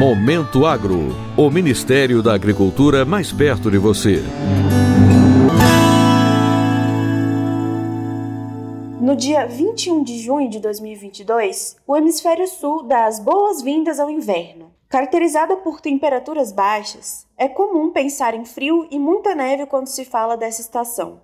Momento Agro, o Ministério da Agricultura mais perto de você. No dia 21 de junho de 2022, o hemisfério sul dá as boas-vindas ao inverno. Caracterizada por temperaturas baixas, é comum pensar em frio e muita neve quando se fala dessa estação.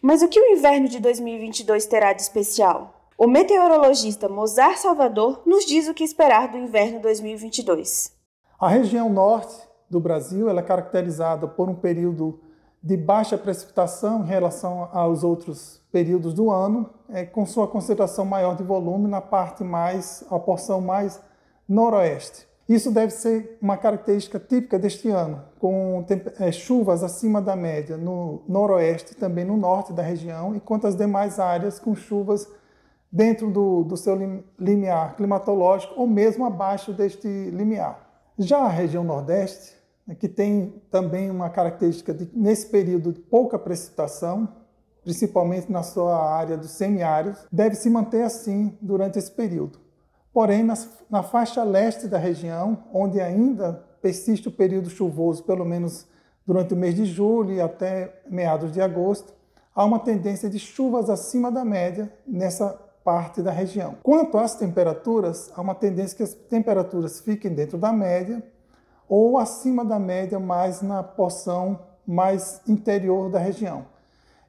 Mas o que o inverno de 2022 terá de especial? O meteorologista Mozart Salvador nos diz o que esperar do inverno 2022. A região norte do Brasil é caracterizada por um período de baixa precipitação em relação aos outros períodos do ano, é, com sua concentração maior de volume na parte mais, a porção mais noroeste. Isso deve ser uma característica típica deste ano, com é, chuvas acima da média no noroeste, também no norte da região, enquanto as demais áreas com chuvas dentro do, do seu limiar climatológico ou mesmo abaixo deste limiar. Já a região Nordeste, né, que tem também uma característica de, nesse período, de pouca precipitação, principalmente na sua área dos semiáridos, deve se manter assim durante esse período. Porém, na, na faixa leste da região, onde ainda persiste o período chuvoso, pelo menos durante o mês de julho e até meados de agosto, há uma tendência de chuvas acima da média nessa parte da região. Quanto às temperaturas, há uma tendência que as temperaturas fiquem dentro da média ou acima da média, mais na porção mais interior da região.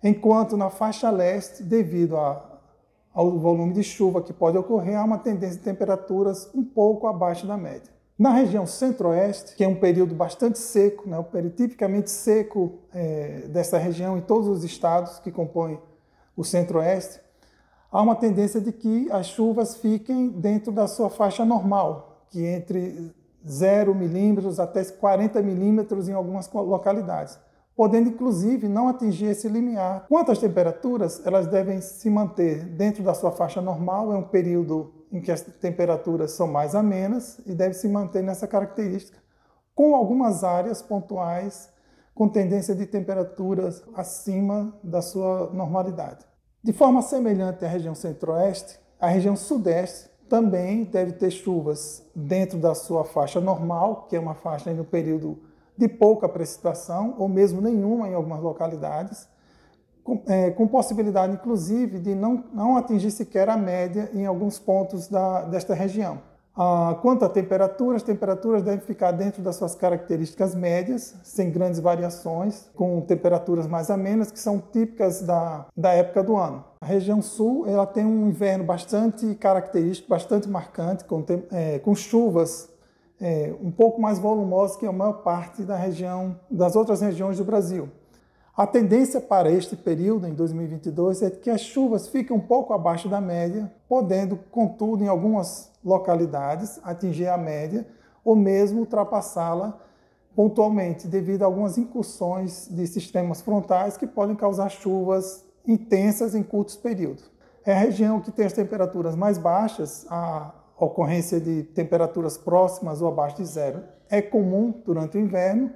Enquanto na faixa leste, devido a, ao volume de chuva que pode ocorrer, há uma tendência de temperaturas um pouco abaixo da média. Na região centro-oeste, que é um período bastante seco, né, um período tipicamente seco é, dessa região em todos os estados que compõem o centro-oeste, há uma tendência de que as chuvas fiquem dentro da sua faixa normal, que é entre 0 milímetros até 40 milímetros em algumas localidades, podendo inclusive não atingir esse limiar. Quanto às temperaturas, elas devem se manter dentro da sua faixa normal, é um período em que as temperaturas são mais amenas e deve se manter nessa característica, com algumas áreas pontuais com tendência de temperaturas acima da sua normalidade. De forma semelhante à região centro-oeste, a região sudeste também deve ter chuvas dentro da sua faixa normal, que é uma faixa no período de pouca precipitação, ou mesmo nenhuma em algumas localidades, com, é, com possibilidade, inclusive, de não, não atingir sequer a média em alguns pontos da, desta região. Ah, quanto à temperatura, as temperaturas devem ficar dentro das suas características médias, sem grandes variações, com temperaturas mais amenas, que são típicas da, da época do ano. A região sul ela tem um inverno bastante característico, bastante marcante, com, é, com chuvas é, um pouco mais volumosas que a maior parte da região, das outras regiões do Brasil. A tendência para este período, em 2022, é que as chuvas fiquem um pouco abaixo da média, podendo, contudo, em algumas localidades, atingir a média ou mesmo ultrapassá-la pontualmente, devido a algumas incursões de sistemas frontais que podem causar chuvas intensas em curtos períodos. É a região que tem as temperaturas mais baixas, a ocorrência de temperaturas próximas ou abaixo de zero é comum durante o inverno,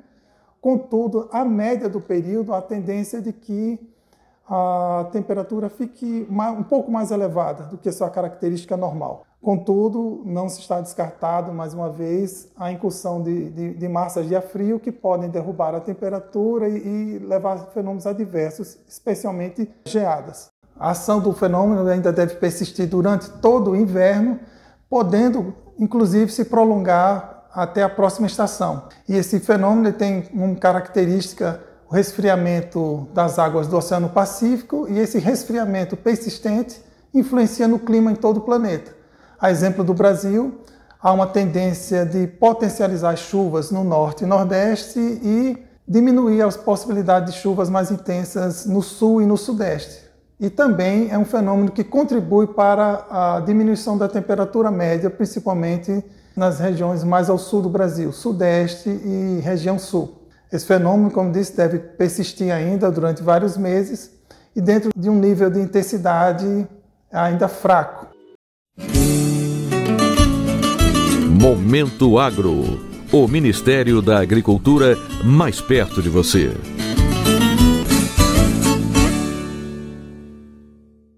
Contudo, a média do período, a tendência é de que a temperatura fique um pouco mais elevada do que sua característica normal. Contudo, não se está descartado, mais uma vez, a incursão de, de, de massas de ar frio que podem derrubar a temperatura e, e levar a fenômenos adversos, especialmente geadas. A ação do fenômeno ainda deve persistir durante todo o inverno, podendo, inclusive, se prolongar até a próxima estação. E esse fenômeno tem como característica o resfriamento das águas do Oceano Pacífico e esse resfriamento persistente influencia no clima em todo o planeta. A exemplo do Brasil, há uma tendência de potencializar as chuvas no norte e nordeste e diminuir as possibilidades de chuvas mais intensas no sul e no sudeste. E também é um fenômeno que contribui para a diminuição da temperatura média, principalmente nas regiões mais ao sul do Brasil, sudeste e região sul. Esse fenômeno, como disse, deve persistir ainda durante vários meses e dentro de um nível de intensidade ainda fraco. Momento Agro. O Ministério da Agricultura mais perto de você.